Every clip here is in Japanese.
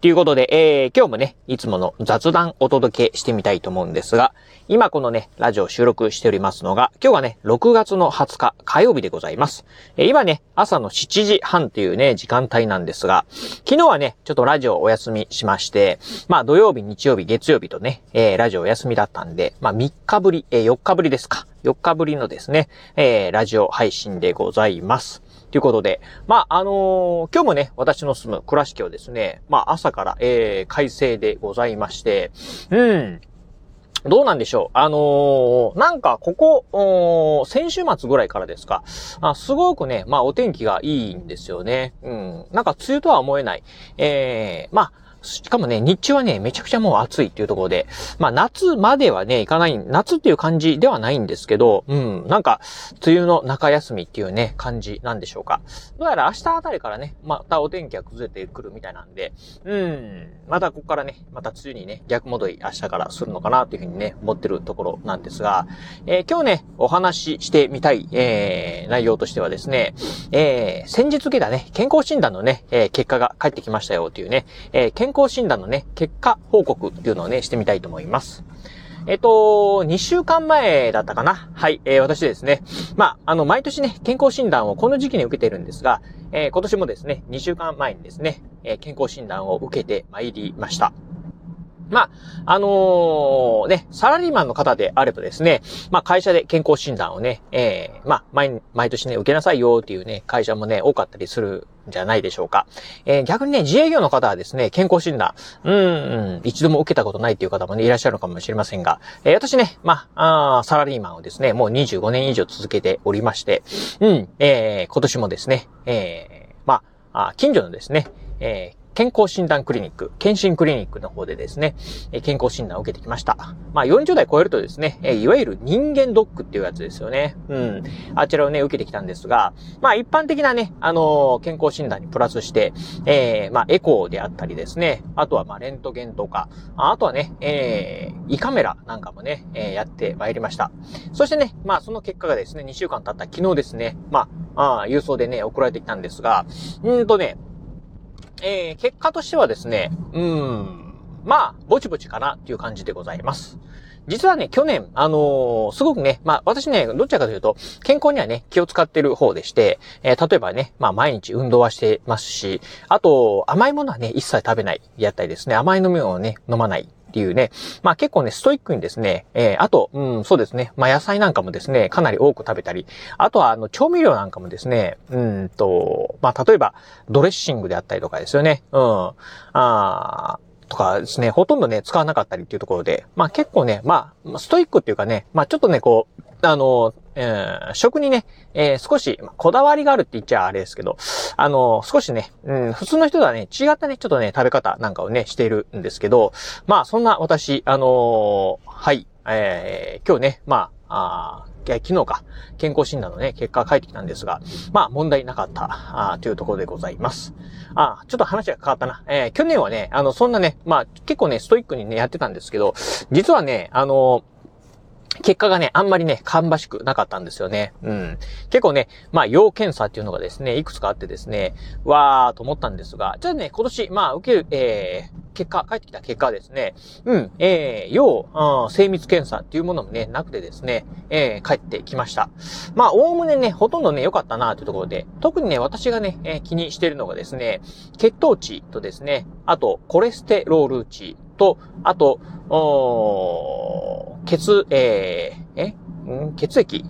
ということで、えー、今日もね、いつもの雑談お届けしてみたいと思うんですが、今このね、ラジオ収録しておりますのが、今日はね、6月の20日火曜日でございます。えー、今ね、朝の7時半っていうね、時間帯なんですが、昨日はね、ちょっとラジオお休みしまして、まあ土曜日、日曜日、月曜日とね、えー、ラジオお休みだったんで、まあ3日ぶり、えー、4日ぶりですか。4日ぶりのですね、えー、ラジオ配信でございます。ということで、まあ、あのー、今日もね、私の住む倉敷をですね、まあ、朝から、えー、快晴でございまして、うん、どうなんでしょう？あのー、なんか、ここ、先週末ぐらいからですか？あすごくね、まあ、お天気がいいんですよね。うん。なんか、梅雨とは思えない。ええー、まあ、しかもね、日中はね、めちゃくちゃもう暑いっていうところで、まあ夏まではね、行かない、夏っていう感じではないんですけど、うん、なんか、梅雨の中休みっていうね、感じなんでしょうか。どうやら明日あたりからね、またお天気が崩れてくるみたいなんで、うん、またここからね、また梅雨にね、逆戻り明日からするのかなというふうにね、思ってるところなんですが、えー、今日ね、お話ししてみたい、えー、内容としてはですね、えー、先日受けたね、健康診断のね、えー、結果が返ってきましたよっていうね、えー、健健康診断のね、結果報告っていうのをね、してみたいと思います。えっと、2週間前だったかなはい、えー、私ですね。まあ、あの、毎年ね、健康診断をこの時期に受けてるんですが、えー、今年もですね、2週間前にですね、えー、健康診断を受けて参りました。まあ、あのー、ね、サラリーマンの方であればですね、まあ会社で健康診断をね、ええー、まあ毎、毎年ね、受けなさいよっていうね、会社もね、多かったりするんじゃないでしょうか。えー、逆にね、自営業の方はですね、健康診断、うん、うん、一度も受けたことないっていう方もね、いらっしゃるのかもしれませんが、えー、私ね、まあ、あサラリーマンをですね、もう25年以上続けておりまして、うん、えー、今年もですね、えー、まあ、近所のですね、えー、健康診断クリニック、健診クリニックの方でですね、健康診断を受けてきました。まあ40代超えるとですね、いわゆる人間ドックっていうやつですよね。うん。あちらをね、受けてきたんですが、まあ一般的なね、あのー、健康診断にプラスして、えー、まあエコーであったりですね、あとはまあレントゲンとか、あとはね、えー、胃カメラなんかもね、えー、やってまいりました。そしてね、まあその結果がですね、2週間経った昨日ですね、まあ、あ郵送でね、送られてきたんですが、うんとね、えー、結果としてはですね、うん、まあ、ぼちぼちかなっていう感じでございます。実はね、去年、あのー、すごくね、まあ、私ね、どちらかというと、健康にはね、気を使ってる方でして、えー、例えばね、まあ、毎日運動はしてますし、あと、甘いものはね、一切食べない、やったりですね、甘い飲み物をね、飲まない、っていうね、まあ結構ね、ストイックにですね、えー、あと、うん、そうですね、まあ野菜なんかもですね、かなり多く食べたり、あとはあの、調味料なんかもですね、うんと、まあ例えば、ドレッシングであったりとかですよね、うん、あーとかですね、ほとんどね、使わなかったりっていうところで、まあ結構ね、まあ、ストイックっていうかね、まあちょっとね、こう、あの、えー、食にね、えー、少し、こだわりがあるって言っちゃあれですけど、あの、少しね、うん、普通の人とはね、違ったね、ちょっとね、食べ方なんかをね、しているんですけど、まあ、そんな私、あの、はい、え、今日ね、まあ、あ昨日か、健康診断のね、結果が返ってきたんですが、まあ、問題なかった、あというところでございます。あちょっと話が変わったな。えー、去年はね、あの、そんなね、まあ、結構ね、ストイックにね、やってたんですけど、実はね、あのー結果がね、あんまりね、芳しくなかったんですよね。うん。結構ね、まあ、要検査っていうのがですね、いくつかあってですね、わーと思ったんですが、じゃあね、今年、まあ、受ける、えー、結果、返ってきた結果はですね、うん、えー、要、うん、精密検査っていうものもね、なくてですね、えー、帰ってきました。まあ、おおむねね、ほとんどね、良かったなというところで、特にね、私がね、えー、気にしてるのがですね、血糖値とですね、あと、コレステロール値と、あと、おー血、えー、え、血液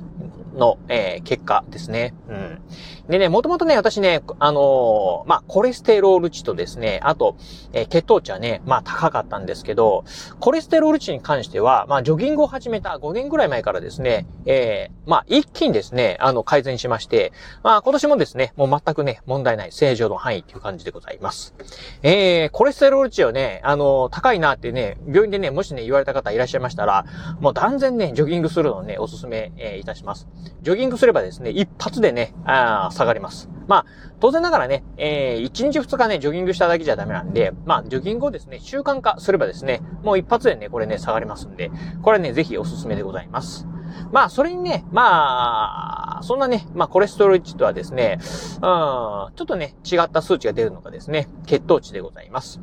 の、えー、結果ですね。うん。でね、もともとね、私ね、あのー、まあ、コレステロール値とですね、あと、えー、血糖値はね、まあ、高かったんですけど、コレステロール値に関しては、まあ、ジョギングを始めた5年ぐらい前からですね、えー、まあ、一気にですね、あの、改善しまして、まあ、今年もですね、もう全くね、問題ない正常の範囲という感じでございます。えー、コレステロール値をね、あのー、高いなってね、病院でね、もしね、言われた方いらっしゃいましたら、もう断然ね、ジョギングするのをね、おすすめ、えー、いたします。ジョギングすればですね、一発でね、あ下がります。まあ、当然ながらね、えー、1日2日ね、ジョギングしただけじゃダメなんで、まあ、ジョギングをですね、習慣化すればですね、もう一発でね、これね、下がりますんで、これね、ぜひおすすめでございます。まあ、それにね、まあ、そんなね、まあ、コレステロール値とはですね、うん、ちょっとね、違った数値が出るのがですね、血糖値でございます。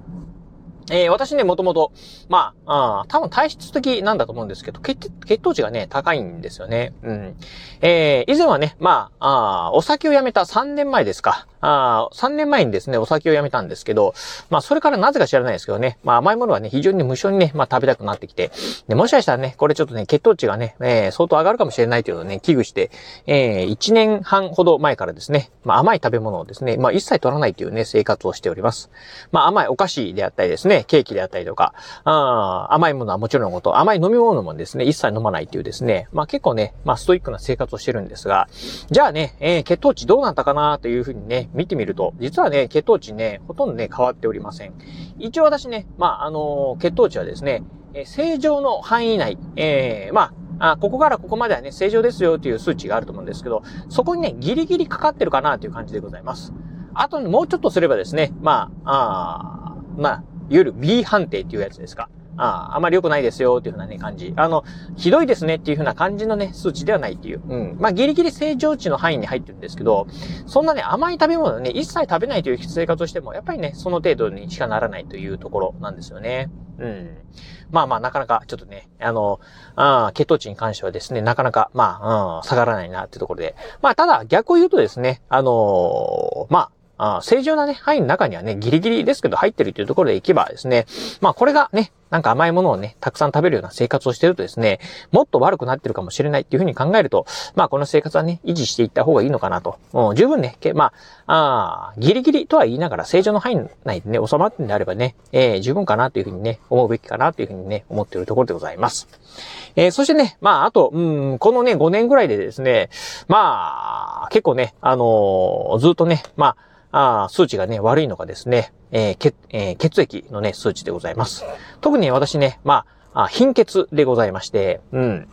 えー、私ね、もともと、まあ、あ多分体質的なんだと思うんですけど、血、血糖値がね、高いんですよね。うん。えー、以前はね、まあ、あお酒をやめた3年前ですか。あ3年前にですね、お酒をやめたんですけど、まあ、それからなぜか知らないですけどね、まあ、甘いものはね、非常に無性にね、まあ、食べたくなってきて、で、もしかしたらね、これちょっとね、血糖値がね、えー、相当上がるかもしれないというのをね、危惧して、えー、1年半ほど前からですね、まあ、甘い食べ物をですね、まあ、一切取らないというね、生活をしております。まあ、甘いお菓子であったりですね、ケーキであったりとか、あ甘いものはもちろんのこと、甘い飲み物もですね、一切飲まないっていうですね、まあ、結構ね、まあ、ストイックな生活をしてるんですが、じゃあね、えー、血糖値どうなったかなというふうにね、見てみると、実はね、血糖値ね、ほとんどね、変わっておりません。一応私ね、まあ、あの、血糖値はですね、え正常の範囲内、えー、まあ、あここからここまではね、正常ですよという数値があると思うんですけど、そこにね、ギリギリかかってるかなという感じでございます。あと、もうちょっとすればですね、まあ、あまあ、いわゆる B 判定っていうやつですか。ああ、あまり良くないですよっていうふうなね、感じ。あの、ひどいですねっていうふうな感じのね、数値ではないっていう。うん。まあ、ギリギリ正常値の範囲に入ってるんですけど、そんなね、甘い食べ物ね、一切食べないという生活をしても、やっぱりね、その程度にしかならないというところなんですよね。うん。まあまあ、なかなか、ちょっとね、あの、あ血糖値に関してはですね、なかなか、まあ、うん、下がらないなっていうところで。まあ、ただ、逆を言うとですね、あのー、まあ、あ正常なね、範囲の中にはね、ギリギリですけど入ってるというところでいけばですね、まあこれがね、なんか甘いものをね、たくさん食べるような生活をしてるとですね、もっと悪くなってるかもしれないっていうふうに考えると、まあこの生活はね、維持していった方がいいのかなと。う、十分ね、まあ、あギリギリとは言いながら正常の範囲内でね、収まってんであればね、えー、十分かなというふうにね、思うべきかなというふうにね、思っているところでございます。えー、そしてね、まああと、うん、このね、5年ぐらいでですね、まあ、結構ね、あのー、ずっとね、まあ、あ数値がね、悪いのがですね、えー、血、えー、血液のね、数値でございます。特に私ね、まあ、あ貧血でございまして、うん。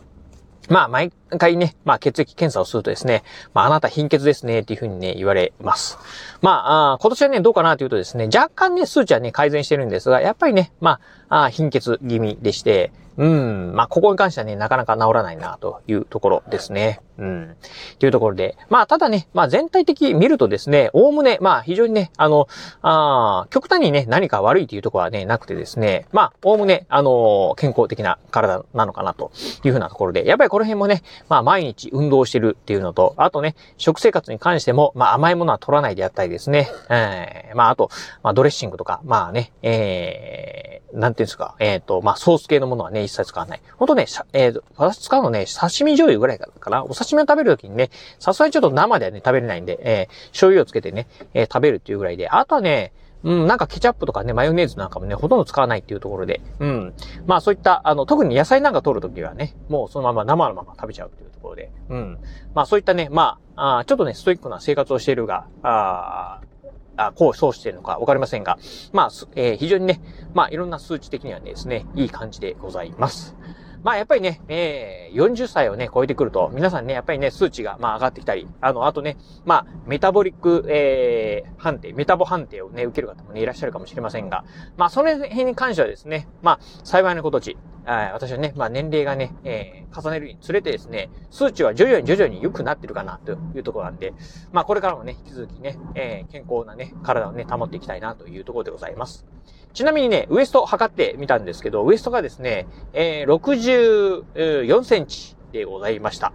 まあ、毎回ね、まあ、血液検査をするとですね、まあ、あなた貧血ですね、っていうふうにね、言われます。まあ、あ今年はね、どうかなというとですね、若干ね、数値はね、改善してるんですが、やっぱりね、まあ、あ貧血気味でして、うん。まあ、ここに関してはね、なかなか治らないな、というところですね。うん。というところで。まあ、ただね、まあ、全体的見るとですね、おおむね、まあ、非常にね、あの、ああ極端にね、何か悪いというところはね、なくてですね、まあ、おおむね、あの健康的な体なのかな、というふうなところで、やっぱりこの辺もね、まあ、毎日運動してるっていうのと、あとね、食生活に関しても、まあ、甘いものは取らないであったりですね、えー、まあ、あと、まあ、ドレッシングとか、まあね、えー、なんていうんですか、えっ、ー、と、まあ、ソース系のものはね、一切使わない。ほんとね、えー、私使うのね、刺身醤油ぐらいかな。お刺身を食べるときにね、さすがにちょっと生ではね、食べれないんで、えー、醤油をつけてね、えー、食べるっていうぐらいで、あとはね、うん、なんかケチャップとかね、マヨネーズなんかもね、ほとんど使わないっていうところで、うん。まあそういった、あの、特に野菜なんか取るときはね、もうそのまま生のまま食べちゃうっていうところで、うん。まあそういったね、まあ、あちょっとね、ストイックな生活をしているが、ああ、こう、そうしてるのかわかりませんが、まあ、えー、非常にね、まあ、いろんな数値的にはですね、いい感じでございます。まあやっぱりね、えー、40歳をね、超えてくると、皆さんね、やっぱりね、数値が、まあ上がってきたり、あの、あとね、まあ、メタボリック、えー、判定、メタボ判定をね、受ける方もね、いらっしゃるかもしれませんが、まあ、その辺に関してはですね、まあ、幸いなことち、私はね、まあ年齢がね、えー、重ねるにつれてですね、数値は徐々に徐々に良くなってるかなというところなんで、まあこれからもね、引き続きね、えー、健康なね、体をね、保っていきたいなというところでございます。ちなみにね、ウエスト測ってみたんですけど、ウエストがですね、えー、64センチでございました。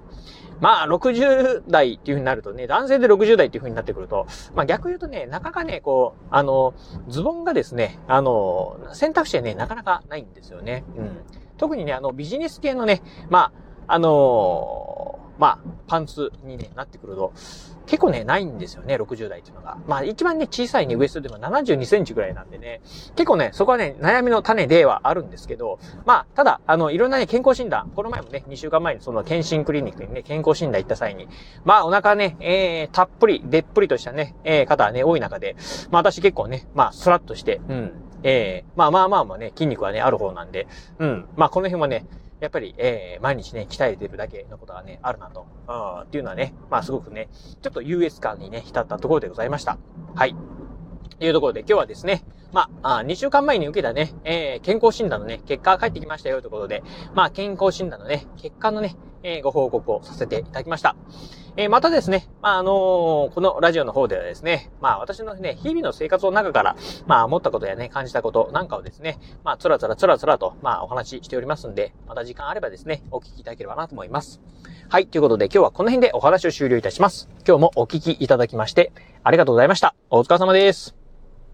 まあ、60代っていう風になるとね、男性で60代っていう風になってくると、まあ逆言うとね、なかなかね、こう、あの、ズボンがですね、あの、選択肢はね、なかなかないんですよね。うん。特にね、あの、ビジネス系のね、まあ、あのまあ、パンツにね、なってくると、結構ね、ないんですよね、60代っていうのが。まあ、一番ね、小さいね、ウエストでも72センチぐらいなんでね、結構ね、そこはね、悩みの種ではあるんですけど、まあ、ただ、あの、いろんなね、健康診断、この前もね、2週間前にその検診クリニックにね、健康診断行った際に、まあ、お腹ね、えー、たっぷり、でっぷりとしたね、えー、方はね、多い中で、まあ、私結構ね、まあ、スラッとして、うん、えー、まあまあまあまあね、筋肉はね、ある方なんで、うん、まあ、この辺はね、やっぱり、えー、毎日ね、鍛えてるだけのことがね、あるなと。うん、っていうのはね、まあすごくね、ちょっと優越感にね、浸ったところでございました。はい。というところで今日はですね、まあ、2週間前に受けたね、えー、健康診断のね、結果が返ってきましたよということで、まあ、健康診断のね、結果のね、えー、ご報告をさせていただきました。え、またですね、まあ、あのー、このラジオの方ではですね、まあ、私のね、日々の生活の中から、まあ、思ったことやね、感じたことなんかをですね、まあ、つらつらつらつらと、まあ、お話ししておりますんで、また時間あればですね、お聞きいただければなと思います。はい、ということで今日はこの辺でお話を終了いたします。今日もお聞きいただきまして、ありがとうございました。お疲れ様です。